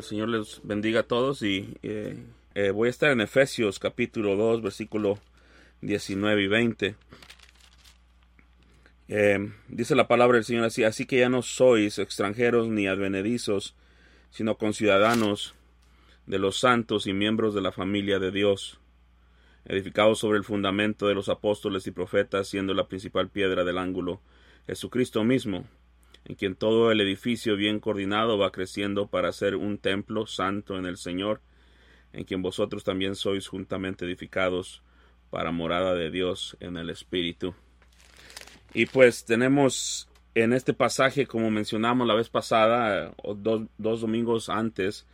el Señor les bendiga a todos y eh, eh, voy a estar en Efesios capítulo 2 versículo 19 y 20. Eh, dice la palabra del Señor así, así que ya no sois extranjeros ni advenedizos, sino conciudadanos de los santos y miembros de la familia de Dios, edificados sobre el fundamento de los apóstoles y profetas, siendo la principal piedra del ángulo Jesucristo mismo, en quien todo el edificio bien coordinado va creciendo para ser un templo santo en el Señor, en quien vosotros también sois juntamente edificados para morada de Dios en el Espíritu. Y pues tenemos en este pasaje, como mencionamos la vez pasada, o dos, dos domingos antes,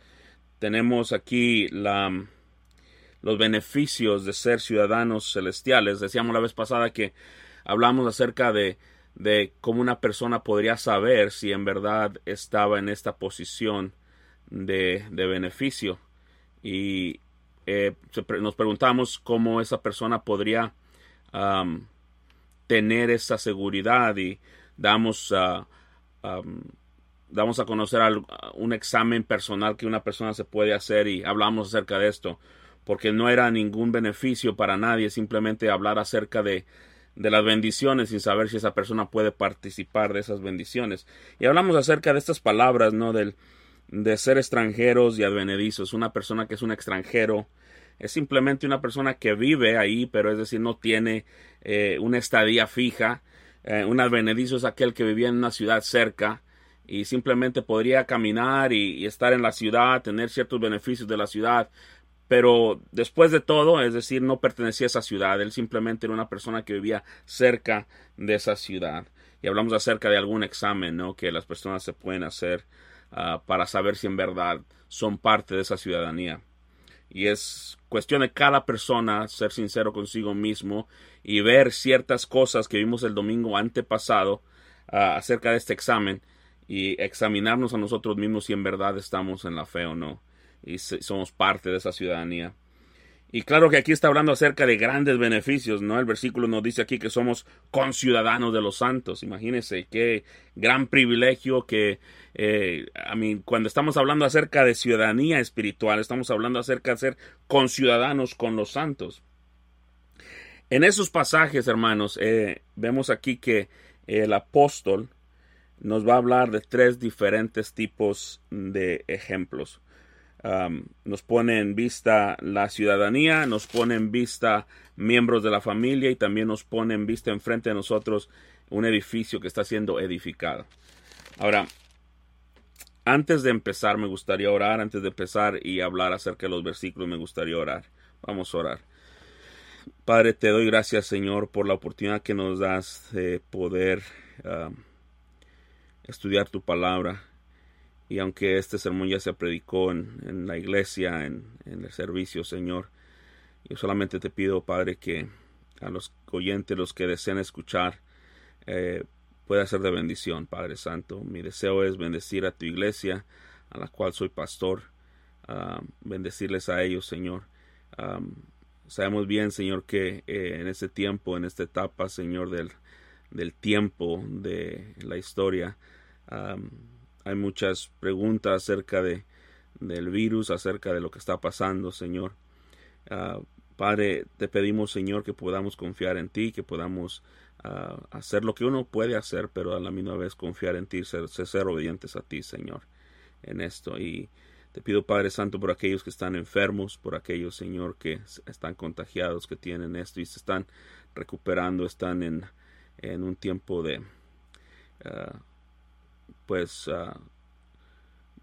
tenemos aquí la, los beneficios de ser ciudadanos celestiales. Decíamos la vez pasada que hablamos acerca de, de cómo una persona podría saber si en verdad estaba en esta posición de, de beneficio. Y eh, nos preguntamos cómo esa persona podría tener esa seguridad y damos, damos a conocer un examen personal que una persona se puede hacer y hablamos acerca de esto porque no era ningún beneficio para nadie simplemente hablar acerca de, de las bendiciones sin saber si esa persona puede participar de esas bendiciones. Y hablamos acerca de estas palabras, ¿no? Del, de ser extranjeros y advenedizos. Una persona que es un extranjero es simplemente una persona que vive ahí, pero es decir, no tiene eh, una estadía fija. Eh, un advenedizo es aquel que vivía en una ciudad cerca y simplemente podría caminar y, estar en la ciudad, tener ciertos beneficios de la ciudad, pero después de todo, es decir, no pertenecía a esa ciudad, él simplemente era una persona que vivía cerca de esa ciudad. Y hablamos acerca de algún examen, ¿no? Que las personas se pueden hacer uh, para saber si en verdad son parte de esa ciudadanía. Y es cuestión de cada persona ser sincero consigo mismo y ver ciertas cosas que vimos el domingo antepasado uh, acerca de este examen y examinarnos a nosotros mismos si en verdad estamos en la fe o no y somos parte de esa ciudadanía. Y claro que aquí está hablando acerca de grandes beneficios, ¿no? El versículo nos dice aquí que somos conciudadanos de los santos. Imagínense qué gran privilegio que, eh, a mí, cuando estamos hablando acerca de ciudadanía espiritual, estamos hablando acerca de ser conciudadanos con los santos. En esos pasajes, hermanos, eh, vemos aquí que el apóstol nos va a hablar de tres diferentes tipos de ejemplos nos pone en vista la ciudadanía, nos pone en vista miembros de la familia y también nos pone en vista enfrente de nosotros un edificio que está siendo edificado. Ahora, antes de empezar, me gustaría orar, antes de empezar y hablar acerca de los versículos, me gustaría orar. Vamos a orar. Padre, te doy gracias, Señor, por la oportunidad que nos das de poder estudiar tu palabra. Y aunque este sermón ya se predicó en, la iglesia, en, el servicio, Señor, yo solamente te pido, Padre, que a los oyentes, los que deseen escuchar, eh, pueda ser de bendición, Padre Santo. Mi deseo es bendecir a tu iglesia, a la cual soy pastor, bendecirles a ellos, Señor. sabemos bien, Señor, que eh, en este tiempo, en esta etapa, Señor, del, del tiempo de la historia, hay muchas preguntas acerca de, del virus, acerca de lo que está pasando, Señor. Ah, Padre, te pedimos, Señor, que podamos confiar en ti, que podamos ah, hacer lo que uno puede hacer, pero a la misma vez confiar en ti, ser, ser obedientes a ti, Señor, en esto. Y te pido, Padre Santo, por aquellos que están enfermos, por aquellos, Señor, que están contagiados, que tienen esto y se están recuperando, están en, en un tiempo de ah, pues ah,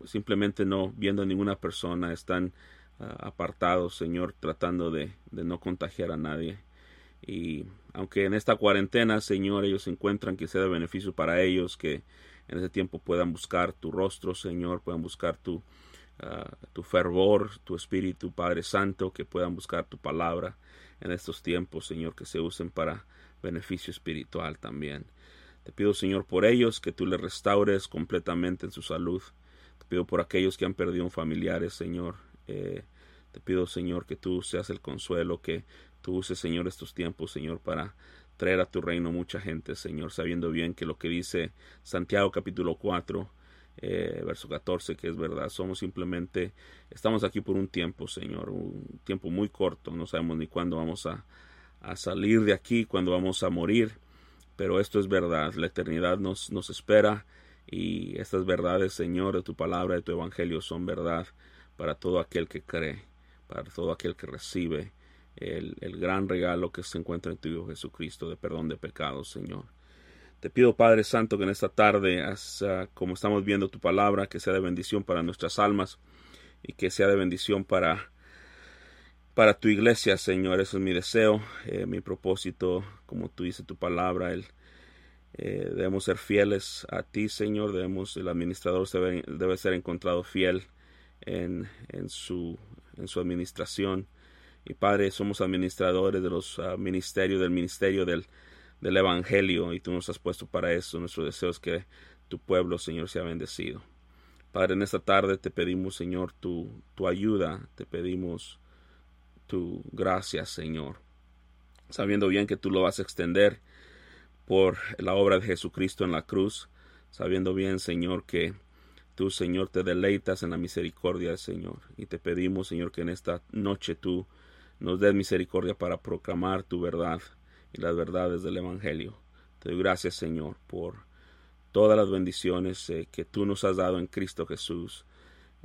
simplemente no viendo a ninguna persona, están ah, apartados, Señor, tratando de, no contagiar a nadie. Y aunque en esta cuarentena, Señor, ellos encuentran que sea de beneficio para ellos, que en ese tiempo puedan buscar tu rostro, Señor, puedan buscar tu, ah, tu fervor, tu espíritu, Padre Santo, que puedan buscar tu palabra en estos tiempos, Señor, que se usen para beneficio espiritual también. Te pido, Señor, por ellos, que tú les restaures completamente en su salud. Te pido por aquellos que han perdido familiares, Señor. Eh, te pido, Señor, que tú seas el consuelo, que tú uses, Señor, estos tiempos, Señor, para traer a tu reino mucha gente, Señor, sabiendo bien que lo que dice Santiago capítulo 4 eh, verso 14, que es verdad, somos simplemente, estamos aquí por un tiempo, Señor, un tiempo muy corto, no sabemos ni cuándo vamos a, a salir de aquí, cuándo vamos a morir, pero esto es verdad, la eternidad nos, nos espera y estas verdades, Señor, de tu palabra, de tu evangelio son verdad para todo aquel que cree, para todo aquel que recibe el, el gran regalo que se encuentra en tu Hijo Jesucristo de perdón de pecados, Señor. Te pido, Padre Santo, que en esta tarde, ah, como estamos viendo tu palabra, que sea de bendición para nuestras almas y que sea de bendición para, para tu iglesia, Señor. Eso es mi deseo, eh, mi propósito, como tú dices tu palabra, el, eh, debemos ser fieles a ti, Señor. Debemos, el administrador debe, ser encontrado fiel en, en, su, en su administración. Y Padre, somos administradores de los ah, ministerios, del ministerio del, del Evangelio y tú nos has puesto para eso. Nuestro deseo es que tu pueblo, Señor, sea bendecido. Padre, en esta tarde te pedimos, Señor, tu, tu ayuda, te pedimos tu gracia, Señor, sabiendo bien que tú lo vas a extender por la obra de Jesucristo en la cruz, sabiendo bien, Señor, que tú, Señor, te deleitas en la misericordia del Señor. Y te pedimos, Señor, que en esta noche tú nos des misericordia para proclamar tu verdad y las verdades del Evangelio. Te doy gracias, Señor, por todas las bendiciones eh, que tú nos has dado en Cristo Jesús,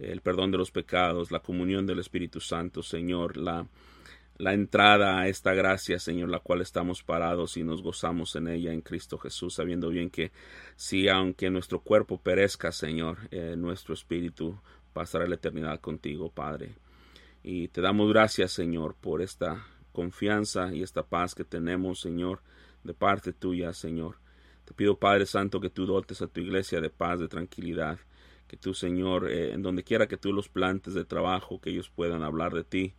el perdón de los pecados, la comunión del Espíritu Santo, Señor, la, la entrada a esta gracia, Señor, la cual estamos parados y nos gozamos en ella en Cristo Jesús, sabiendo bien que si aunque nuestro cuerpo perezca, Señor, eh, nuestro espíritu pasará la eternidad contigo, Padre. Y te damos gracias, Señor, por esta confianza y esta paz que tenemos, Señor, de parte tuya, Señor. Te pido, Padre Santo, que tú dotes a tu iglesia de paz, de tranquilidad, que tú, Señor, eh, en donde quiera que tú los plantes de trabajo, que ellos puedan hablar de ti,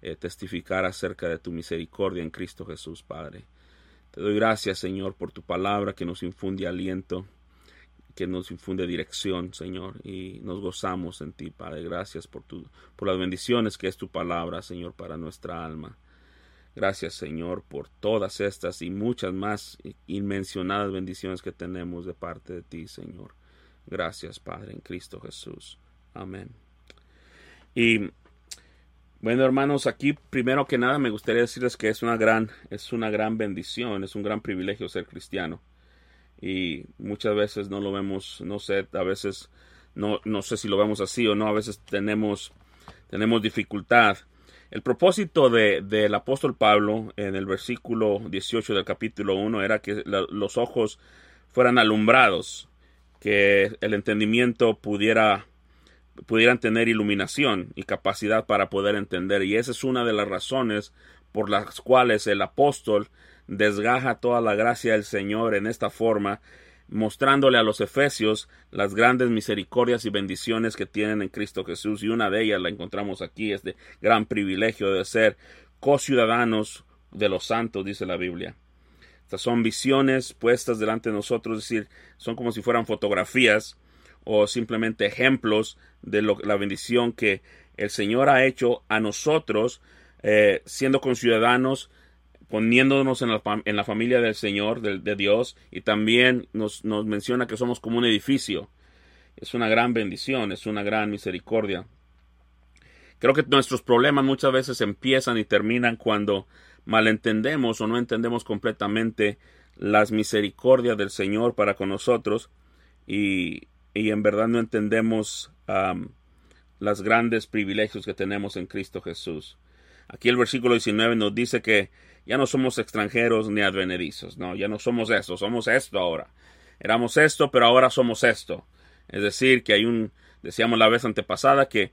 eh, testificar acerca de tu misericordia en Cristo Jesús, Padre. Te doy gracias, Señor, por tu palabra que nos infunde aliento, que nos infunde dirección, Señor, y nos gozamos en ti, Padre. Gracias por, tu, por las bendiciones que es tu palabra, Señor, para nuestra alma. Gracias Señor por todas estas y muchas más inmencionadas bendiciones que tenemos de parte de ti Señor. Gracias Padre en Cristo Jesús. Amén. Y bueno hermanos, aquí primero que nada me gustaría decirles que es una gran, es una gran bendición, es un gran privilegio ser cristiano. Y muchas veces no lo vemos, no sé, a veces no, no sé si lo vemos así o no, a veces tenemos, tenemos dificultad el propósito de, del apóstol Pablo en el versículo 18 del capítulo 1 era que los ojos fueran alumbrados, que el entendimiento pudiera pudieran tener iluminación y capacidad para poder entender. Y esa es una de las razones por las cuales el apóstol desgaja toda la gracia del Señor en esta forma mostrándole a los efesios las grandes misericordias y bendiciones que tienen en Cristo Jesús y una de ellas la encontramos aquí, este gran privilegio de ser co-ciudadanos de los santos, dice la Biblia. Son visiones puestas delante de nosotros, es decir, son como si fueran fotografías o simplemente ejemplos de la bendición que el Señor ha hecho a nosotros, eh, siendo conciudadanos poniéndonos en la, en la familia del Señor, de, de Dios, y también nos, nos menciona que somos como un edificio. Es una gran bendición, es una gran misericordia. Creo que nuestros problemas muchas veces empiezan y terminan cuando malentendemos o no entendemos completamente las misericordias del Señor para con nosotros y, y en verdad no entendemos um, los grandes privilegios que tenemos en Cristo Jesús. Aquí el versículo 19 nos dice que ya no somos extranjeros ni advenedizos, no, ya no somos esto, somos esto ahora. Éramos esto, pero ahora somos esto. Es decir, que hay un, decíamos la vez antepasada, que,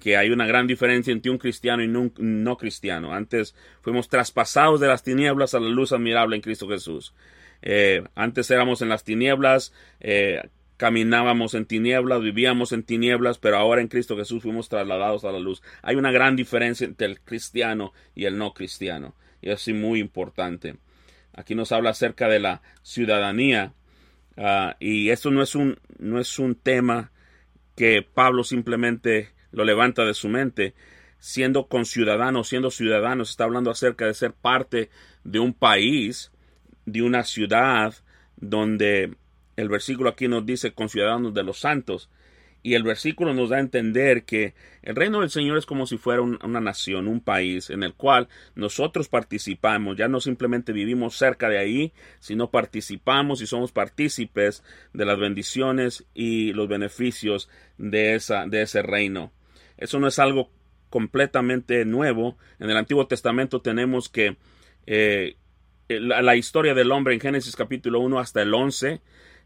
que hay una gran diferencia entre un cristiano y un no cristiano. Antes fuimos traspasados de las tinieblas a la luz admirable en Cristo Jesús. Eh, antes éramos en las tinieblas, eh, caminábamos en tinieblas, vivíamos en tinieblas, pero ahora en Cristo Jesús fuimos trasladados a la luz. Hay una gran diferencia entre el cristiano y el no cristiano y así muy importante. Aquí nos habla acerca de la ciudadanía ah, y esto no es, un, no es un tema que Pablo simplemente lo levanta de su mente. Siendo conciudadanos, siendo ciudadanos, está hablando acerca de ser parte de un país, de una ciudad donde el versículo aquí nos dice conciudadanos de los santos. Y el versículo nos da a entender que el reino del Señor es como si fuera una nación, un país en el cual nosotros participamos, ya no simplemente vivimos cerca de ahí, sino participamos y somos partícipes de las bendiciones y los beneficios de, esa, de ese reino. Eso no es algo completamente nuevo. En el Antiguo Testamento tenemos que eh, la, la, historia del hombre en Génesis capítulo 1 hasta el 11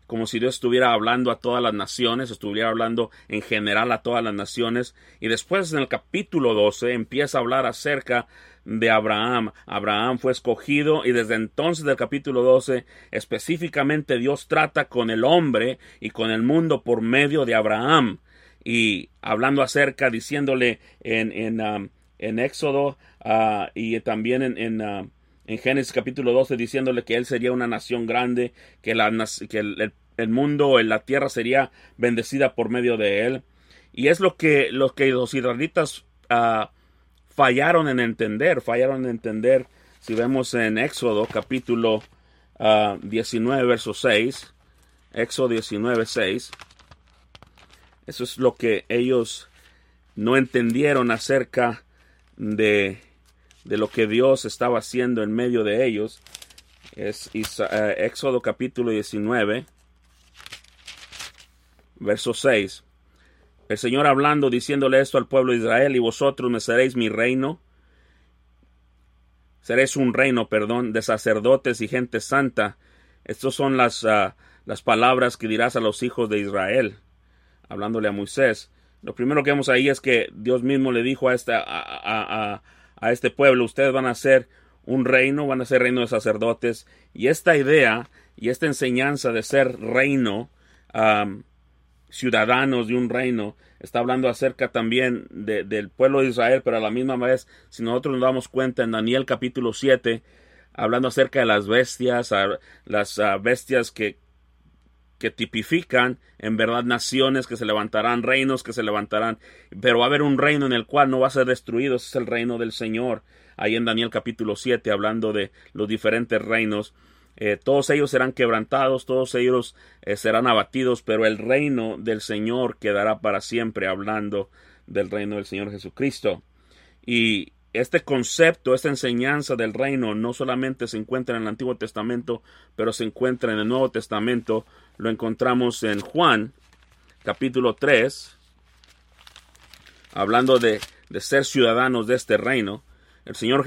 como si Dios estuviera hablando a todas las naciones, estuviera hablando en general a todas las naciones, y después en el capítulo 12 empieza a hablar acerca de Abraham. Abraham fue escogido y desde entonces del capítulo 12 específicamente Dios trata con el hombre y con el mundo por medio de Abraham y hablando acerca, diciéndole en, en, um, en Éxodo uh, y también en, en uh, en Génesis capítulo 12 diciéndole que él sería una nación grande, que, la, que el, el, mundo, la tierra sería bendecida por medio de él. Y es lo que, lo que los israelitas uh, fallaron en entender, fallaron en entender, si vemos en Éxodo capítulo uh, 19, verso 6, Éxodo 19, 6, eso es lo que ellos no entendieron acerca de de lo que Dios estaba haciendo en medio de ellos. Es eh, Éxodo capítulo 19, verso 6. El Señor hablando, diciéndole esto al pueblo de Israel, y vosotros me seréis mi reino. Seréis un reino, perdón, de sacerdotes y gente santa. Estas son las, ah, las palabras que dirás a los hijos de Israel, hablándole a Moisés. Lo primero que vemos ahí es que Dios mismo le dijo a, esta, a, a este pueblo, ustedes van a ser un reino, van a ser reino de sacerdotes, y esta idea y esta enseñanza de ser reino, ciudadanos de un reino, está hablando acerca también del pueblo de Israel, pero a la misma vez, si nosotros nos damos cuenta en Daniel capítulo 7, hablando acerca de las bestias, las bestias que, que tipifican en verdad naciones que se levantarán, reinos que se levantarán, pero va a haber un reino en el cual no va a ser destruido, ese es el reino del Señor. Ahí en Daniel capítulo 7, hablando de los diferentes reinos, eh, todos ellos serán quebrantados, todos ellos eh, serán abatidos, pero el reino del Señor quedará para siempre, hablando del reino del Señor Jesucristo. Y este concepto, esta enseñanza del reino no solamente se encuentra en el Antiguo Testamento, pero se encuentra en el Nuevo Testamento. Lo encontramos en Juan, capítulo 3, hablando de, ser ciudadanos de este reino. El Señor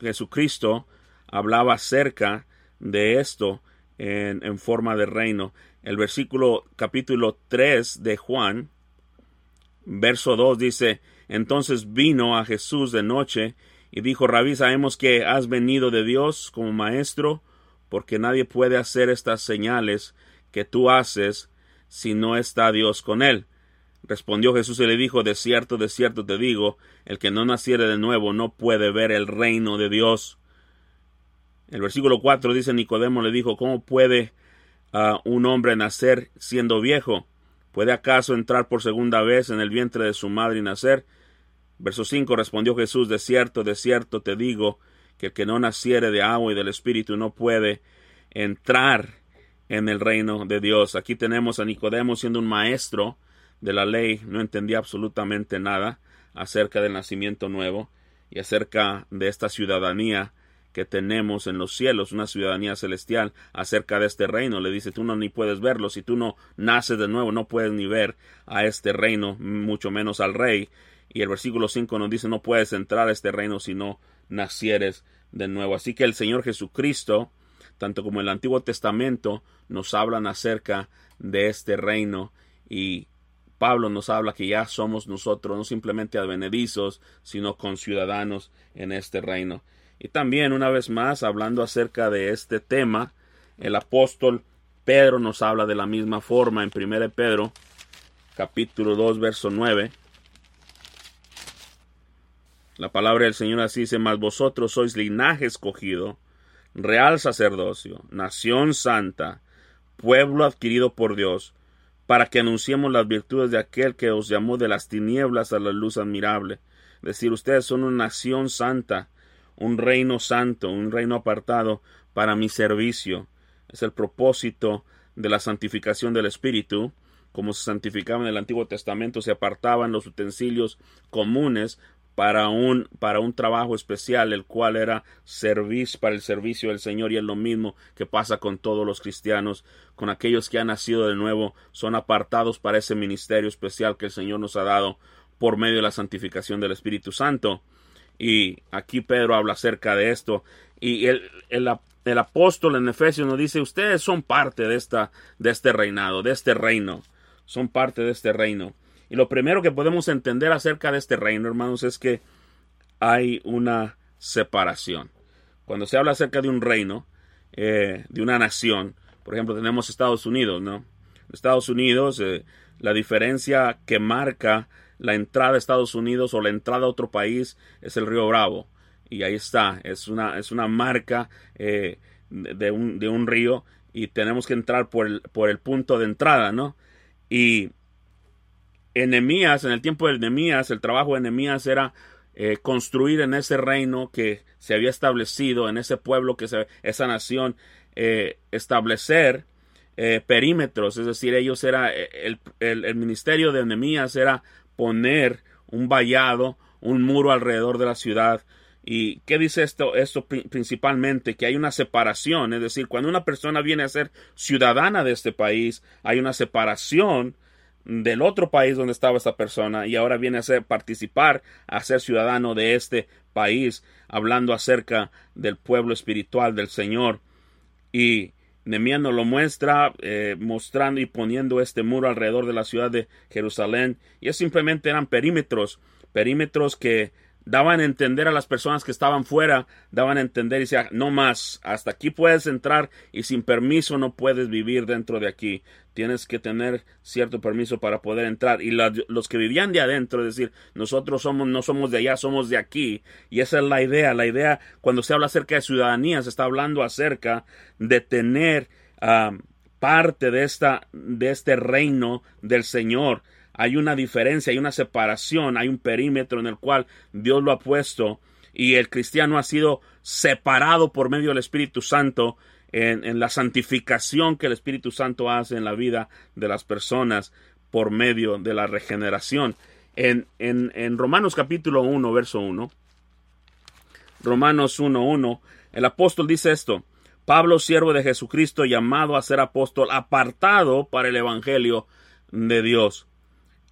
Jesucristo hablaba acerca de esto en, en forma de reino. El versículo capítulo 3 de Juan, verso 2 dice, entonces vino a Jesús de noche y dijo, Rabí, sabemos que has venido de Dios como maestro, porque nadie puede hacer estas señales que tú haces si no está Dios con él. Respondió Jesús y le dijo, De cierto, de cierto te digo, el que no naciere de nuevo no puede ver el reino de Dios. El versículo 4 dice, Nicodemo le dijo, ¿cómo puede uh, un hombre nacer siendo viejo? ¿Puede acaso entrar por segunda vez en el vientre de su madre y nacer? Verso 5 respondió Jesús, de cierto, de cierto te digo, que el que no naciere de agua y del Espíritu no puede entrar en el reino de Dios. Aquí tenemos a Nicodemo siendo un maestro de la ley, no entendía absolutamente nada acerca del nacimiento nuevo y acerca de esta ciudadanía que tenemos en los cielos, una ciudadanía celestial acerca de este reino. Le dice, tú no ni puedes verlo, si tú no naces de nuevo, no puedes ni ver a este reino, mucho menos al rey. Y el versículo 5 nos dice, no puedes entrar a este reino si no nacieres de nuevo. Así que el Señor Jesucristo, tanto como el Antiguo Testamento, nos hablan acerca de este reino y Pablo nos habla que ya somos nosotros no simplemente advenedizos, sino conciudadanos en este reino. Y también, una vez más, hablando acerca de este tema, el apóstol Pedro nos habla de la misma forma en 1 Pedro, capítulo 2, verso 9. La palabra del Señor así dice, mas vosotros sois linaje escogido, real sacerdocio, nación santa, pueblo adquirido por Dios, para que anunciemos las virtudes de aquel que os llamó de las tinieblas a la luz admirable. Es decir, ustedes son una nación santa, un reino santo, un reino apartado para mi servicio. Es el propósito de la santificación del Espíritu, como se santificaba en el Antiguo Testamento, se apartaban los utensilios comunes para un, para un trabajo especial, el cual era servicio para el servicio del Señor, y es lo mismo que pasa con todos los cristianos, con aquellos que han nacido de nuevo, son apartados para ese ministerio especial que el Señor nos ha dado por medio de la santificación del Espíritu Santo. Y aquí Pedro habla acerca de esto. Y el, el, el apóstol en Efesios nos dice, ustedes son parte de, esta, de este reinado, de este reino. Son parte de este reino. Y lo primero que podemos entender acerca de este reino, hermanos, es que hay una separación. Cuando se habla acerca de un reino, eh, de una nación, por ejemplo, tenemos Estados Unidos, ¿no? Estados Unidos, eh, la diferencia que marca la entrada a Estados Unidos o la entrada a otro país es el río Bravo y ahí está, es una, es una marca eh, de, un, de, un, río y tenemos que entrar por el, por el punto de entrada, ¿no? Y Enemías, en el tiempo de Enemías, el trabajo de Enemías era eh, construir en ese reino que se había establecido, en ese pueblo, que se, esa nación, eh, establecer eh, perímetros, es decir, ellos era, el, el, ministerio de Enemías era poner un vallado, un muro alrededor de la ciudad, ¿Y qué dice esto? Esto principalmente que hay una separación, es decir, cuando una persona viene a ser ciudadana de este país, hay una separación del otro país donde estaba esta persona y ahora viene a ser participar a ser ciudadano de este país, hablando acerca del pueblo espiritual del Señor. Y Nemías nos lo muestra, eh, mostrando y poniendo este muro alrededor de la ciudad de Jerusalén. Y es simplemente eran perímetros, perímetros que daban a entender a las personas que estaban fuera, daban a entender y decían, no más, hasta aquí puedes entrar y sin permiso no puedes vivir dentro de aquí. Tienes que tener cierto permiso para poder entrar. Y los que vivían de adentro, es decir, nosotros somos, no somos de allá, somos de aquí. Y esa es la idea. La idea, cuando se habla acerca de ciudadanía, se está hablando acerca de tener uh, parte de, esta, de este reino del Señor hay una diferencia, hay una separación, hay un perímetro en el cual Dios lo ha puesto y el cristiano ha sido separado por medio del Espíritu Santo en, la santificación que el Espíritu Santo hace en la vida de las personas por medio de la regeneración. En, en, en Romanos capítulo 1, verso 1, Romanos 1, 1, el apóstol dice esto, Pablo, siervo de Jesucristo, llamado a ser apóstol, apartado para el Evangelio de Dios.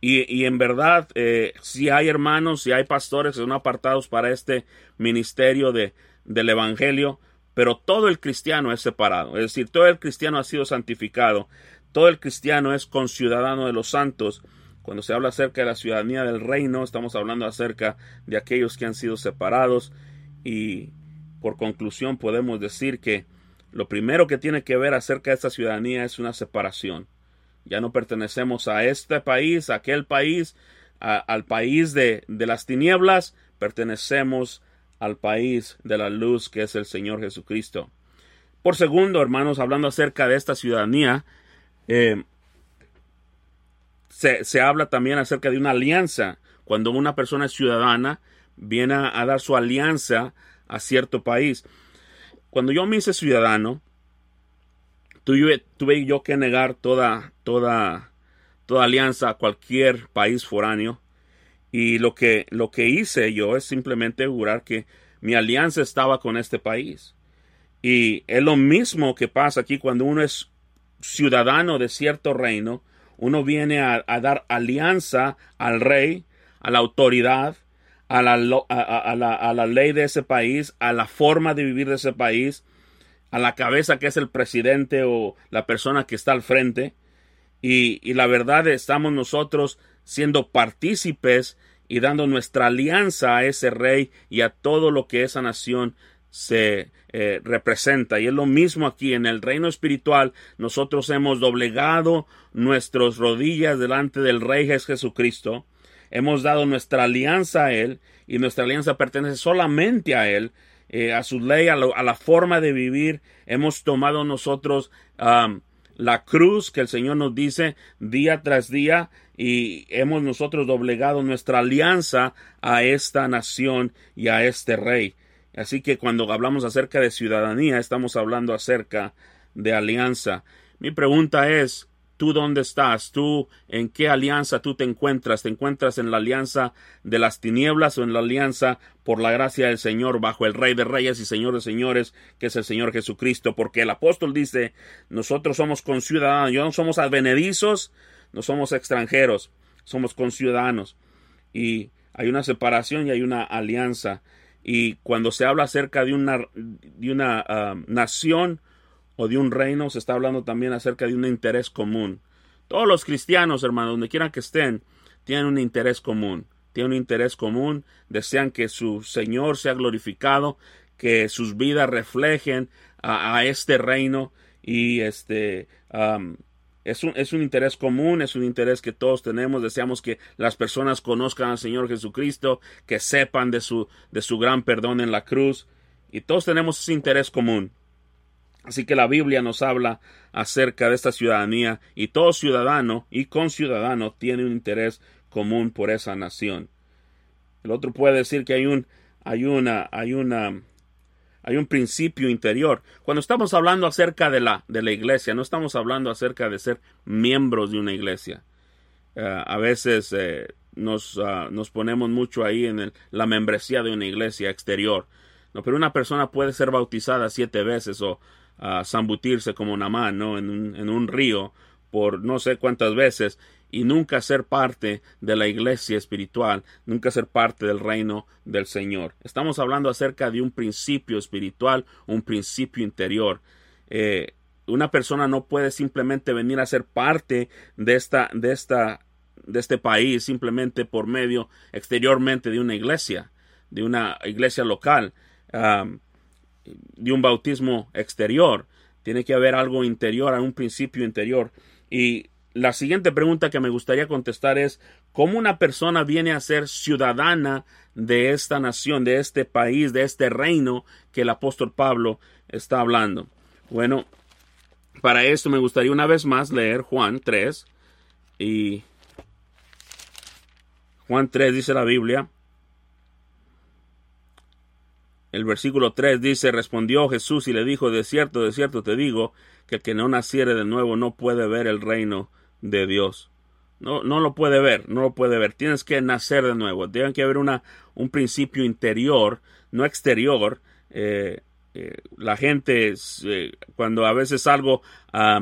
Y, en verdad, eh, si hay hermanos, si hay pastores que son apartados para este ministerio de, del Evangelio, pero todo el cristiano es separado. Es decir, todo el cristiano ha sido santificado. Todo el cristiano es conciudadano de los santos. Cuando se habla acerca de la ciudadanía del reino, estamos hablando acerca de aquellos que han sido separados. Y por conclusión podemos decir que lo primero que tiene que ver acerca de esta ciudadanía es una separación. Ya no pertenecemos a este país, a aquel país, al país de, de las tinieblas, pertenecemos al país de la luz que es el Señor Jesucristo. Por segundo, hermanos, hablando acerca de esta ciudadanía, eh, se, se, habla también acerca de una alianza. Cuando una persona es ciudadana, viene a, a, dar su alianza a cierto país. Cuando yo me hice ciudadano, tuve, tuve yo que negar toda, toda, toda alianza a cualquier país foráneo. Y lo que, lo que hice yo es simplemente jurar que mi alianza estaba con este país. Y es lo mismo que pasa aquí cuando uno es ciudadano de cierto reino, uno viene a, dar alianza al rey, a la autoridad, a la, a, la, a la ley de ese país, a la forma de vivir de ese país, a la cabeza que es el presidente o la persona que está al frente. Y, y la verdad estamos nosotros siendo partícipes y dando nuestra alianza a ese rey y a todo lo que esa nación se eh, representa. Y es lo mismo aquí en el reino espiritual. Nosotros hemos doblegado nuestras rodillas delante del Rey Jesucristo. Hemos dado nuestra alianza a Él y nuestra alianza pertenece solamente a Él eh, a su ley, a, la forma de vivir. Hemos tomado nosotros la cruz que el Señor nos dice día tras día y hemos nosotros doblegado nuestra alianza a esta nación y a este rey. Así que cuando hablamos acerca de ciudadanía, estamos hablando acerca de alianza. Mi pregunta es, ¿tú dónde estás? ¿Tú en qué alianza tú te encuentras? ¿Te encuentras en la alianza de las tinieblas o en la alianza por la gracia del Señor bajo el Rey de Reyes y Señor de Señores, que es el Señor Jesucristo? Porque el apóstol dice, nosotros somos conciudadanos, no somos advenedizos, no somos extranjeros, somos conciudadanos. Y hay una separación y hay una alianza. Y cuando se habla acerca de una, de una ah, nación o de un reino, se está hablando también acerca de un interés común. Todos los cristianos, hermanos, donde quieran que estén, tienen un interés común. Tienen un interés común, desean que su Señor sea glorificado, que sus vidas reflejen a, este reino y este es un, es un interés común, es un interés que todos tenemos. Deseamos que las personas conozcan al Señor Jesucristo, que sepan de su, de su gran perdón en la cruz. Y todos tenemos ese interés común. Así que la Biblia nos habla acerca de esta ciudadanía y todo ciudadano y conciudadano tiene un interés común por esa nación. El otro puede decir que hay un, hay una, hay una, hay un principio interior. Cuando estamos hablando acerca de la, de la iglesia, no estamos hablando acerca de ser miembros de una iglesia. Eh, a veces eh, nos, ah, nos, ponemos mucho ahí en la membresía de una iglesia exterior. No, pero una persona puede ser bautizada siete veces o uh, zambutirse como Namán ¿no? en, un, en un río por no sé cuántas veces y nunca ser parte de la iglesia espiritual, nunca ser parte del reino del Señor. Estamos hablando acerca de un principio espiritual, un principio interior. Eh, una persona no puede simplemente venir a ser parte de esta, de esta, de este país simplemente por medio exteriormente de una iglesia, de una iglesia local, de un bautismo exterior. Tiene que haber algo interior, un principio interior. Y la siguiente pregunta que me gustaría contestar es ¿cómo una persona viene a ser ciudadana de esta nación, de este país, de este reino que el apóstol Pablo está hablando? Bueno, para esto me gustaría una vez más leer Juan 3 y Juan 3 dice la Biblia. El versículo 3 dice, respondió Jesús y le dijo, de cierto, de cierto te digo, que el que no naciere de nuevo no puede ver el reino de Dios. No, no lo puede ver, no lo puede ver. Tienes que nacer de nuevo. Tiene que haber una, un principio interior, no exterior. Eh, eh, la gente, eh, cuando a veces salgo a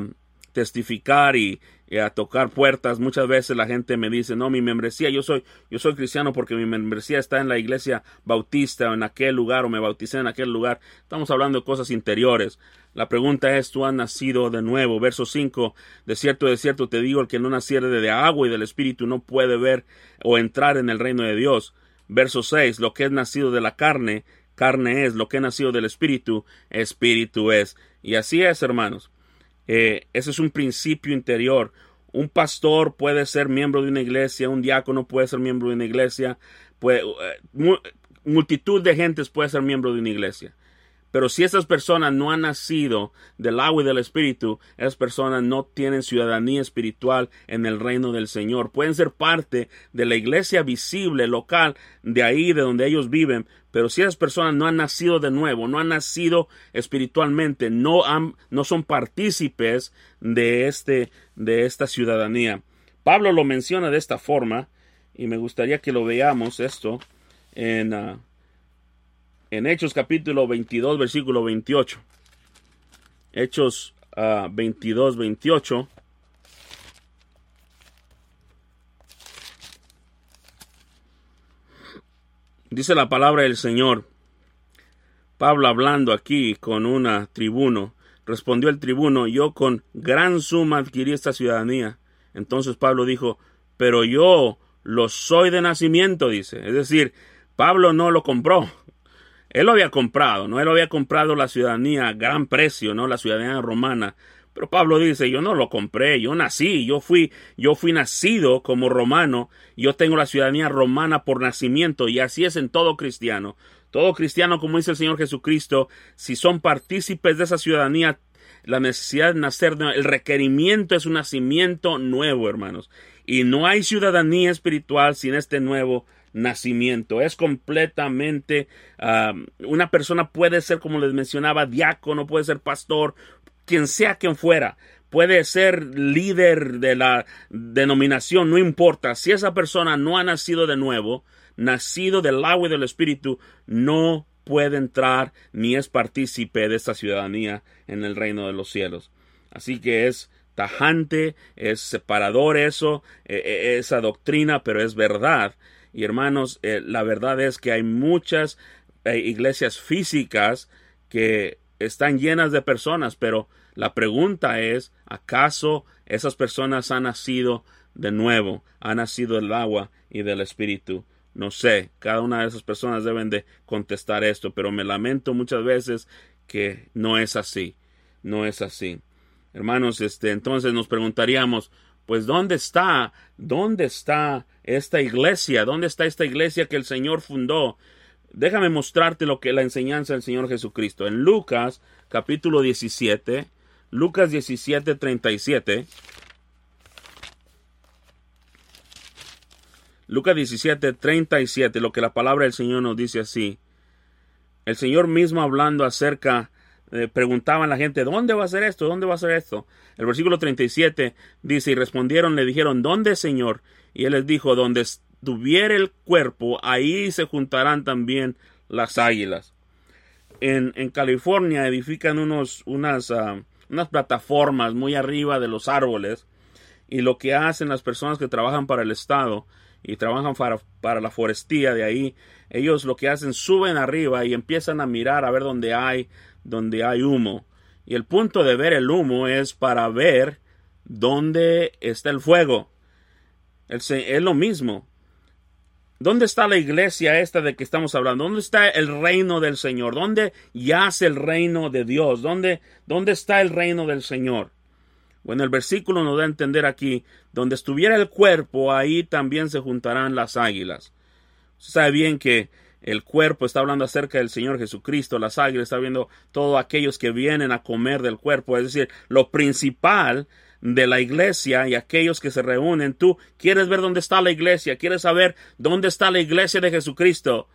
testificar y, a tocar puertas. Muchas veces la gente me dice, no, mi membresía, yo soy, yo soy cristiano porque mi membresía está en la iglesia bautista o en aquel lugar o me bauticé en aquel lugar. Estamos hablando de cosas interiores. La pregunta es, ¿tú has nacido de nuevo? Verso 5, de cierto, de cierto te digo, el que no naciere de agua y del Espíritu no puede ver o entrar en el reino de Dios. Verso 6, lo que es nacido de la carne, carne es, lo que es nacido del Espíritu, Espíritu es. Y así es, hermanos. Eh, ese es un principio interior. Un pastor puede ser miembro de una iglesia, un diácono puede ser miembro de una iglesia, puede, eh, multitud de gentes puede ser miembro de una iglesia. Pero si esas personas no han nacido del agua y del espíritu, esas personas no tienen ciudadanía espiritual en el reino del Señor. Pueden ser parte de la iglesia visible local de ahí, de donde ellos viven, pero si esas personas no han nacido de nuevo, no han nacido espiritualmente, no, han, no son partícipes de, este, de esta ciudadanía. Pablo lo menciona de esta forma, y me gustaría que lo veamos esto en... Ah, en Hechos capítulo 22, versículo 28. Hechos 22, ah, 28. Dice la palabra del Señor. Pablo hablando aquí con una tribuno. Respondió el tribuno, yo con gran suma adquirí esta ciudadanía. Entonces Pablo dijo, pero yo lo soy de nacimiento, dice. Es decir, Pablo no lo compró. Él lo había comprado, ¿no? Él lo había comprado la ciudadanía a gran precio, ¿no? La ciudadanía romana. Pero Pablo dice, yo no lo compré, yo nací, yo fui, yo fui nacido como romano, yo tengo la ciudadanía romana por nacimiento, y así es en todo cristiano. Todo cristiano, como dice el Señor Jesucristo, si son partícipes de esa ciudadanía, la necesidad de nacer, el requerimiento es un nacimiento nuevo, hermanos. Y no hay ciudadanía espiritual sin este nuevo nacimiento. Es completamente una persona puede ser, como les mencionaba, diácono, puede ser pastor, quien sea quien fuera, puede ser líder de la denominación, no importa. Si esa persona no ha nacido de nuevo, nacido del agua y del espíritu, no puede entrar ni es partícipe de esta ciudadanía en el reino de los cielos. Así que es tajante, es separador eso, e, e, esa doctrina, pero es verdad. Y hermanos, eh, la verdad es que hay muchas eh, iglesias físicas que están llenas de personas, pero la pregunta es, ¿acaso esas personas han nacido de nuevo, han nacido del agua y del espíritu? No sé, cada una de esas personas deben de contestar esto, pero me lamento muchas veces que no es así, no es así. Hermanos, este, entonces nos preguntaríamos, pues ¿dónde está? ¿Dónde está esta iglesia? ¿Dónde está esta iglesia que el Señor fundó? Déjame mostrarte lo que la enseñanza del Señor Jesucristo. En Lucas capítulo 17, Lucas 17, 37. Lucas 17, 37, lo que la palabra del Señor nos dice así. El Señor mismo hablando acerca, eh, preguntaban la gente, ¿dónde va a ser esto? ¿Dónde va a ser esto? El versículo 37 dice, y respondieron, le dijeron, ¿dónde, Señor? Y él les dijo, donde tuviera el cuerpo, ahí se juntarán también las águilas. En, en California edifican unos, unas, ah, unas plataformas muy arriba de los árboles y lo que hacen las personas que trabajan para el Estado y trabajan para, para, la forestía de ahí, ellos lo que hacen suben arriba y empiezan a mirar a ver dónde hay, dónde hay humo. Y el punto de ver el humo es para ver dónde está el fuego. Es lo mismo. ¿Dónde está la iglesia esta de que estamos hablando? ¿Dónde está el reino del Señor? ¿Dónde yace el reino de Dios? ¿Dónde, dónde está el reino del Señor? Bueno, el versículo nos da a entender aquí, donde estuviera el cuerpo, ahí también se juntarán las águilas. Sabe bien que el cuerpo está hablando acerca del Señor Jesucristo, las águilas está viendo todos aquellos que vienen a comer del cuerpo, es decir, lo principal de la iglesia y aquellos que se reúnen. Tú quieres ver dónde está la iglesia, quieres saber dónde está la iglesia de Jesucristo.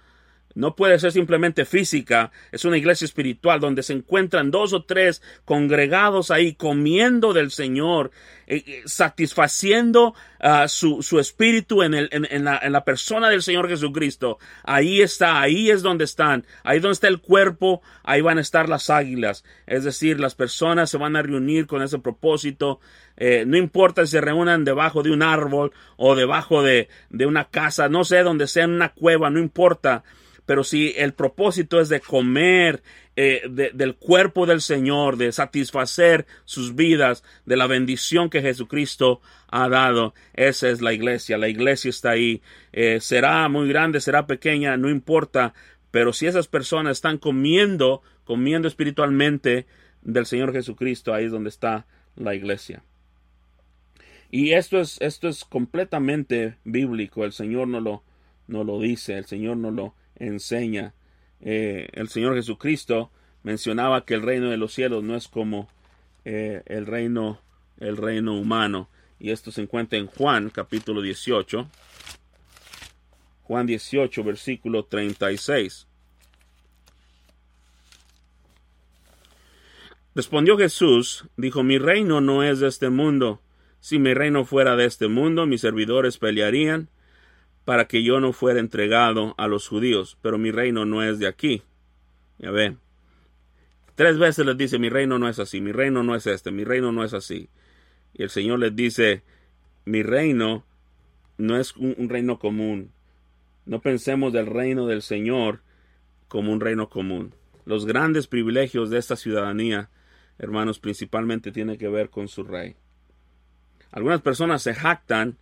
No puede ser simplemente física, es una iglesia espiritual donde se encuentran dos o tres congregados ahí comiendo del Señor, eh, eh, satisfaciendo ah, su, espíritu en, el, en, la, en, la, persona del Señor Jesucristo. Ahí está, ahí es donde están, ahí donde está el cuerpo, ahí van a estar las águilas. Es decir, las personas se van a reunir con ese propósito. Eh, no importa si se reúnan debajo de un árbol o debajo de, de una casa, no sé, donde sea en una cueva, no importa pero si el propósito es de comer eh, del cuerpo del Señor, de satisfacer sus vidas, de la bendición que Jesucristo ha dado, esa es la iglesia. La iglesia está ahí. Eh, será muy grande, será pequeña, no importa, pero si esas personas están comiendo, comiendo espiritualmente del Señor Jesucristo, ahí es donde está la iglesia. Y esto es, esto es completamente bíblico. El Señor no lo, no lo dice, el Señor no lo enseña. Eh, el Señor Jesucristo mencionaba que el reino de los cielos no es como eh, el reino el reino humano y esto se encuentra en Juan capítulo 18 Juan 18 versículo 36 Respondió Jesús, dijo, mi reino no es de este mundo. Si mi reino fuera de este mundo, mis servidores pelearían para que yo no fuera entregado a los judíos, pero mi reino no es de aquí. Ya ve. Tres veces les dice, mi reino no es así, mi reino no es este, mi reino no es así. Y el Señor les dice, mi reino no es un, reino común. No pensemos del reino del Señor como un reino común. Los grandes privilegios de esta ciudadanía, hermanos, principalmente tienen que ver con su rey. Algunas personas se jactan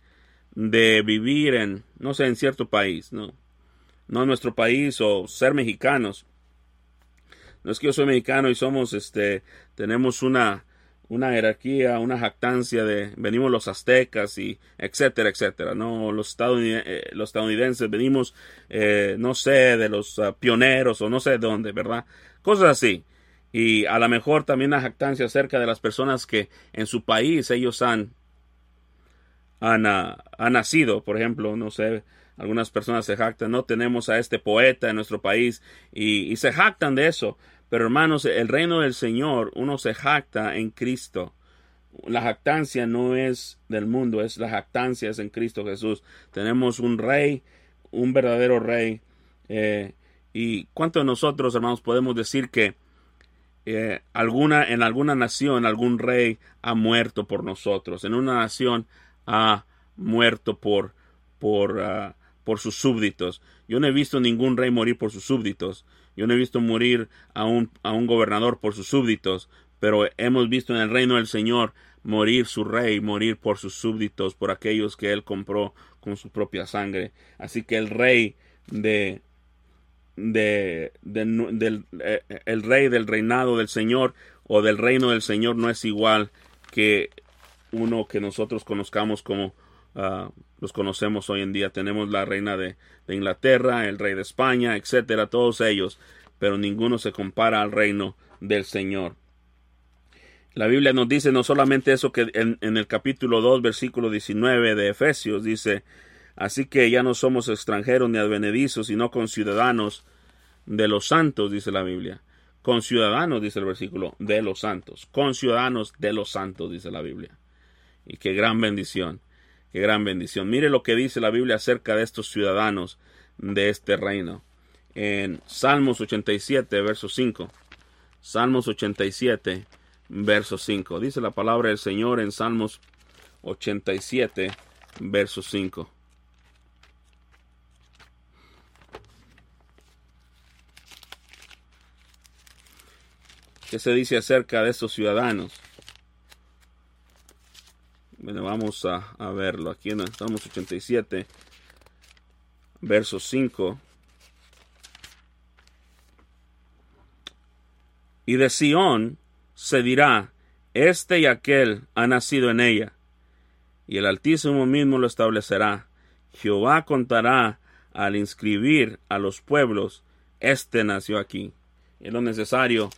de vivir en, no sé, en cierto país, ¿no? No en nuestro país o ser mexicanos. No es que yo soy mexicano y somos, este, tenemos una, una jerarquía, una jactancia de venimos los aztecas y etcétera, etcétera. No, los, eh, los estadounidenses venimos, eh, no sé, de los ah, pioneros o no sé de dónde, ¿verdad? Cosas así. Y a lo mejor también una jactancia acerca de las personas que en su país ellos han ha nacido, por ejemplo, no sé, algunas personas se jactan, no tenemos a este poeta en nuestro país y, se jactan de eso. Pero hermanos, el reino del Señor, uno se jacta en Cristo. la jactancia no es del mundo, es la jactancia es en Cristo Jesús. Tenemos un rey, un verdadero rey. Eh, y cuánto de nosotros, hermanos, podemos decir que eh, alguna, en alguna nación algún rey ha muerto por nosotros, en una nación ha muerto por, por, ah, por sus súbditos. Yo no he visto ningún rey morir por sus súbditos. Yo no he visto morir a un, a un gobernador por sus súbditos, pero hemos visto en el reino del Señor morir su rey, morir por sus súbditos, por aquellos que él compró con su propia sangre. Así que el rey de, de, del eh, el rey del reinado del Señor o del reino del Señor no es igual que uno que nosotros conozcamos como uh, los conocemos hoy en día. Tenemos la reina de, Inglaterra, el rey de España, etcétera, todos ellos, pero ninguno se compara al reino del Señor. La Biblia nos dice no solamente eso que en, en el capítulo 2, versículo 19 de Efesios dice, así que ya no somos extranjeros ni advenedizos, sino conciudadanos de los santos, dice la Biblia. Conciudadanos, dice el versículo, de los santos. Conciudadanos de los santos, dice la Biblia. Y qué gran bendición, qué gran bendición. Mire lo que dice la Biblia acerca de estos ciudadanos de este reino. En Salmos 87, verso 5. Salmos 87, verso 5. Dice la palabra del Señor en Salmos 87, verso 5. ¿Qué se dice acerca de estos ciudadanos? Bueno, vamos a, a verlo aquí en Salmos 87, verso 5. Y de Sión se dirá, este y aquel ha nacido en ella, y el Altísimo mismo lo establecerá. Jehová contará al inscribir a los pueblos, este nació aquí. Es lo necesario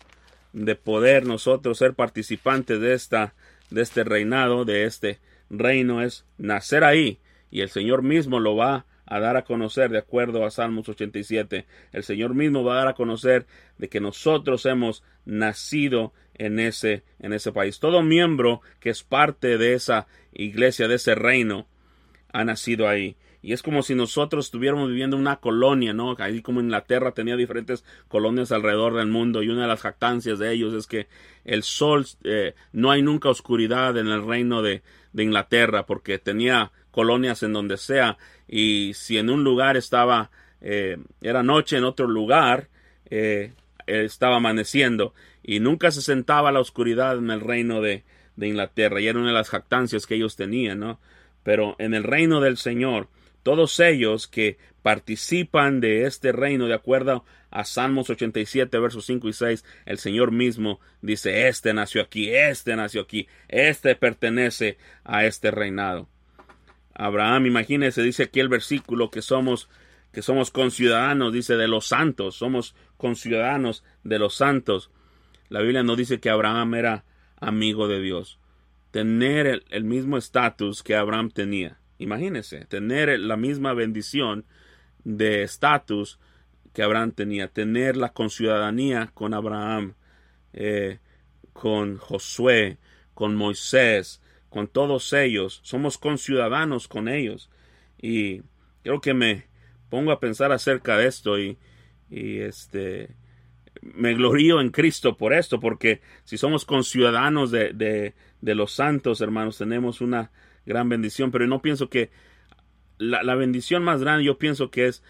de poder nosotros ser participantes de esta de este reinado, de este reino es nacer ahí y el Señor mismo lo va a dar a conocer de acuerdo a Salmos 87. El Señor mismo va a dar a conocer de que nosotros hemos nacido en ese en ese país. Todo miembro que es parte de esa iglesia, de ese reino, ha nacido ahí. Y es como si nosotros estuviéramos viviendo una colonia, ¿no? Ahí como Inglaterra tenía diferentes colonias alrededor del mundo y una de las jactancias de ellos es que el sol, eh, no hay nunca oscuridad en el reino de, Inglaterra porque tenía colonias en donde sea y si en un lugar estaba, eh, era noche, en otro lugar eh, estaba amaneciendo y nunca se sentaba la oscuridad en el reino de, de Inglaterra y era una de las jactancias que ellos tenían, ¿no? Pero en el reino del Señor, todos ellos que participan de este reino de acuerdo a Salmos 87 versos 5 y 6 el Señor mismo dice este nació aquí este nació aquí este pertenece a este reinado Abraham imagínese dice aquí el versículo que somos que somos conciudadanos dice de los santos somos conciudadanos de los santos. La Biblia no dice que Abraham era amigo de Dios. Tener el mismo estatus que Abraham tenía Imagínese, tener la misma bendición de estatus que Abraham tenía, tener la conciudadanía con Abraham, eh, con Josué, con Moisés, con todos ellos, somos conciudadanos con ellos. Y creo que me pongo a pensar acerca de esto y, este me glorío en Cristo por esto, porque si somos conciudadanos de, de los santos, hermanos, tenemos una gran bendición, pero no pienso que la, la bendición más grande, yo pienso que es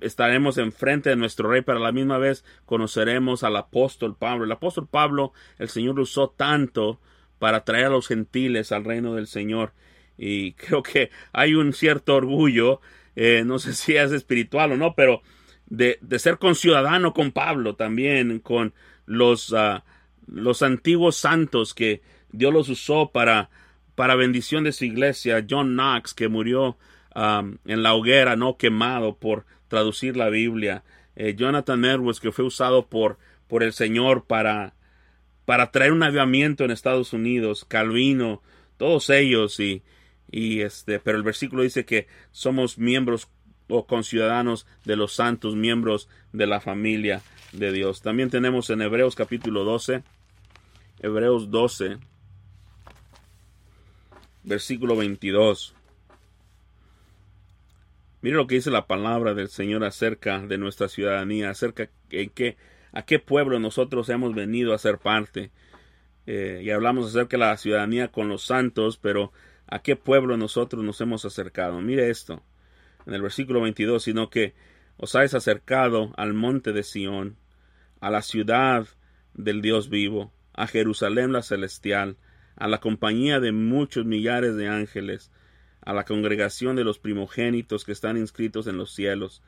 estaremos enfrente de nuestro rey, pero a la misma vez conoceremos al apóstol Pablo. El apóstol Pablo, el Señor usó tanto para traer a los gentiles al reino del Señor. Y creo que hay un cierto orgullo, eh, no sé si es espiritual o no, pero de, de ser conciudadano con Pablo también, con los, uh, los antiguos santos que Dios los usó para para bendición de su iglesia, John Knox, que murió um, en la hoguera, no quemado por traducir la Biblia, eh, Jonathan Edwards, que fue usado por, por el Señor para, para traer un avivamiento en Estados Unidos, Calvino, todos ellos, y, y este, pero el versículo dice que somos miembros o conciudadanos de los santos, miembros de la familia de Dios. También tenemos en Hebreos capítulo 12, Hebreos 12, versículo 22. Mire lo que dice la palabra del Señor acerca de nuestra ciudadanía, acerca en qué, a qué pueblo nosotros hemos venido a ser parte. Eh, y hablamos acerca de la ciudadanía con los santos, pero a qué pueblo nosotros nos hemos acercado. Mire esto, en el versículo 22, sino que os habéis acercado al monte de Sión, a la ciudad del Dios vivo, a Jerusalén la celestial, a la compañía de muchos millares de ángeles, a la congregación de los primogénitos que están inscritos en los cielos,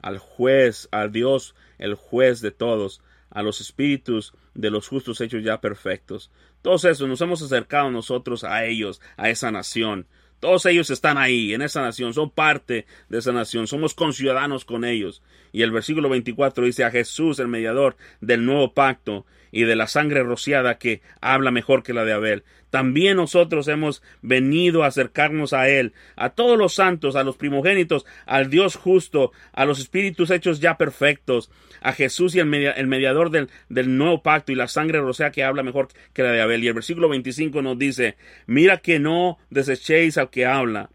al juez, a Dios, el juez de todos, a los espíritus de los justos hechos ya perfectos. Todos esos nos hemos acercado nosotros a ellos, a esa nación. Todos ellos están ahí, en esa nación, son parte de esa nación, somos conciudadanos con ellos. Y el versículo 24 dice a Jesús, el mediador del nuevo pacto y de la sangre rociada que habla mejor que la de Abel. También nosotros hemos venido a acercarnos a Él, a todos los santos, a los primogénitos, al Dios justo, a los espíritus hechos ya perfectos, a Jesús y el, mediador del, del, nuevo pacto y la sangre rocea que habla mejor que la de Abel. Y el versículo 25 nos dice, mira que no desechéis al que habla,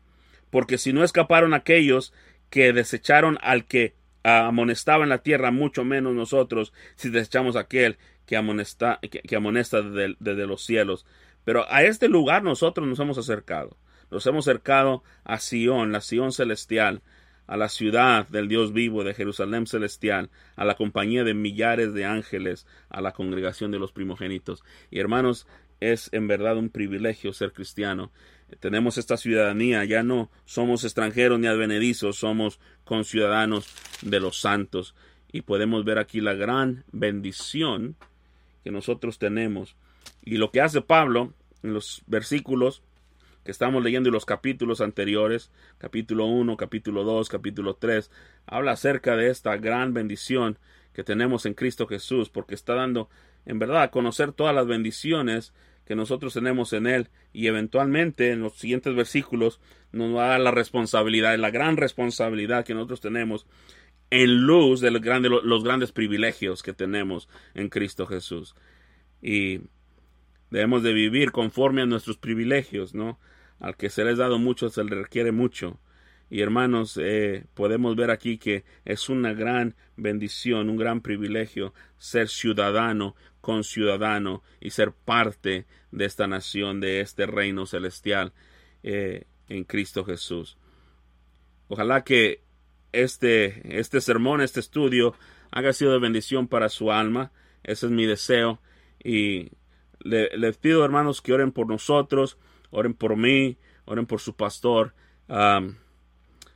porque si no escaparon aquellos que desecharon al que amonestaba en la tierra, mucho menos nosotros, si desechamos aquel que amonesta, que, amonesta desde los cielos. Pero a este lugar nosotros nos hemos acercado. Nos hemos acercado a Sión, la Sión celestial, a la ciudad del Dios vivo de Jerusalén celestial, a la compañía de millares de ángeles, a la congregación de los primogénitos. Y hermanos, es en verdad un privilegio ser cristiano. Tenemos esta ciudadanía, ya no somos extranjeros ni advenedizos, somos conciudadanos de los santos. Y podemos ver aquí la gran bendición que nosotros tenemos. Y lo que hace Pablo en los versículos que estamos leyendo y los capítulos anteriores, capítulo 1, capítulo 2, capítulo 3, habla acerca de esta gran bendición que tenemos en Cristo Jesús, porque está dando en verdad a conocer todas las bendiciones que nosotros tenemos en Él. Y eventualmente en los siguientes versículos nos va a dar la responsabilidad, la gran responsabilidad que nosotros tenemos en luz de los grandes, los grandes privilegios que tenemos en Cristo Jesús. Y Debemos de vivir conforme a nuestros privilegios, ¿no? Al que se les ha dado mucho se le requiere mucho. Y hermanos, eh, podemos ver aquí que es una gran bendición, un gran privilegio ser ciudadano, conciudadano y ser parte de esta nación, de este reino celestial eh, en Cristo Jesús. Ojalá que este, este sermón, este estudio, haya sido de bendición para su alma. Ese es mi deseo. Y les pido, hermanos, que oren por nosotros, oren por mí, oren por su pastor.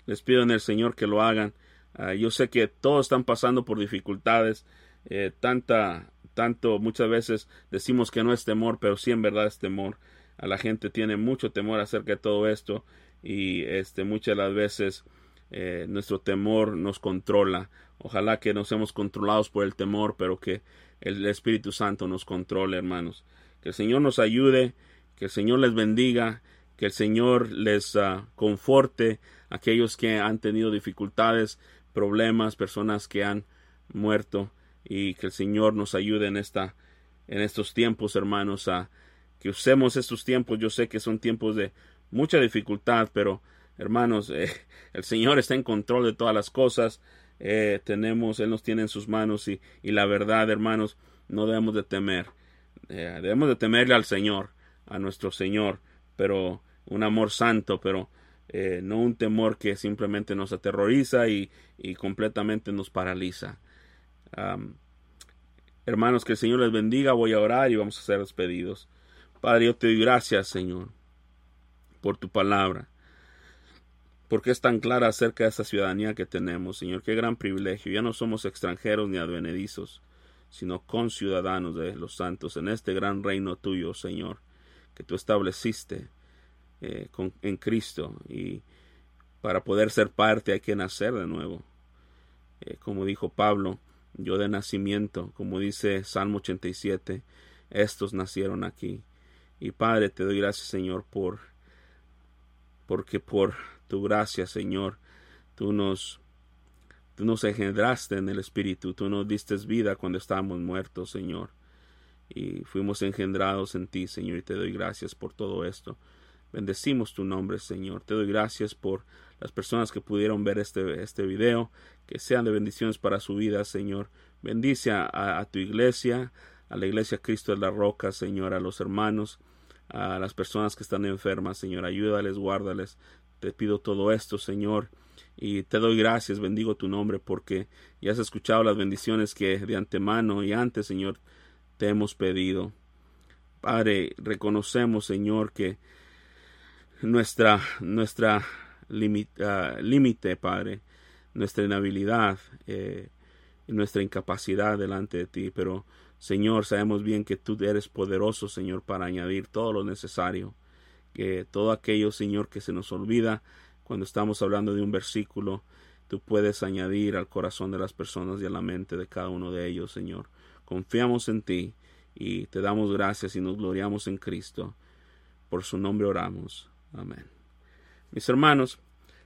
les pido en el Señor que lo hagan. Ah, yo sé que todos están pasando por dificultades, eh, tanta, tanto, muchas veces decimos que no es temor, pero sí en verdad es temor. A la gente tiene mucho temor acerca de todo esto y este, muchas de las veces eh, nuestro temor nos controla. Ojalá que no seamos controlados por el temor, pero que el Espíritu Santo nos controle, hermanos. Que el Señor nos ayude, que el Señor les bendiga, que el Señor les uh, conforte aquellos que han tenido dificultades, problemas, personas que han muerto y que el Señor nos ayude en esta en estos tiempos, hermanos, a que usemos estos tiempos. Yo sé que son tiempos de mucha dificultad, pero hermanos, eh, el Señor está en control de todas las cosas. Eh, tenemos, Él nos tiene en sus manos y, y la verdad, hermanos, no debemos de temer. Eh, debemos de temerle al Señor, a nuestro Señor, pero un amor santo, pero no un temor que simplemente nos aterroriza y, y completamente nos paraliza. hermanos, que el Señor les bendiga, voy a orar y vamos a ser despedidos. Padre, yo te doy gracias, Señor, por tu palabra porque es tan clara acerca de esa ciudadanía que tenemos, Señor. Qué gran privilegio. Ya no somos extranjeros ni advenedizos, sino conciudadanos de los santos en este gran reino tuyo, Señor, que tú estableciste eh, en Cristo. Y para poder ser parte hay que nacer de nuevo. Eh, como dijo Pablo, yo de nacimiento, como dice Salmo 87, estos nacieron aquí. Y Padre, te doy gracias, Señor, por porque por tu gracia, Señor. Tú nos, tú nos engendraste en el Espíritu, tú nos diste vida cuando estábamos muertos, Señor. Y fuimos engendrados en ti, Señor, y te doy gracias por todo esto. Bendecimos tu nombre, Señor. Te doy gracias por las personas que pudieron ver este, este video, que sean de bendiciones para su vida, Señor. Bendice a, a tu iglesia, a la iglesia Cristo de la Roca, Señor, a los hermanos, a las personas que están enfermas, Señor. Ayúdales, guárdales. Te pido todo esto, Señor. Y te doy gracias, bendigo tu nombre, porque ya has escuchado las bendiciones que de antemano y antes, Señor, te hemos pedido. Padre, reconocemos, Señor, que nuestra, nuestra ah, límite, Padre, nuestra inhabilidad eh, nuestra incapacidad delante de ti, pero Señor, sabemos bien que tú eres poderoso, Señor, para añadir todo lo necesario, que todo aquello, Señor, que se nos olvida cuando estamos hablando de un versículo, tú puedes añadir al corazón de las personas y a la mente de cada uno de ellos, Señor. Confiamos en ti y te damos gracias y nos gloriamos en Cristo. Por su nombre oramos. Amén. Mis hermanos,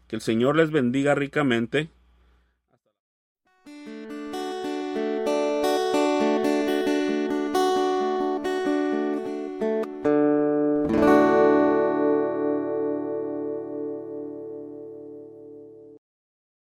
que el Señor les bendiga ricamente.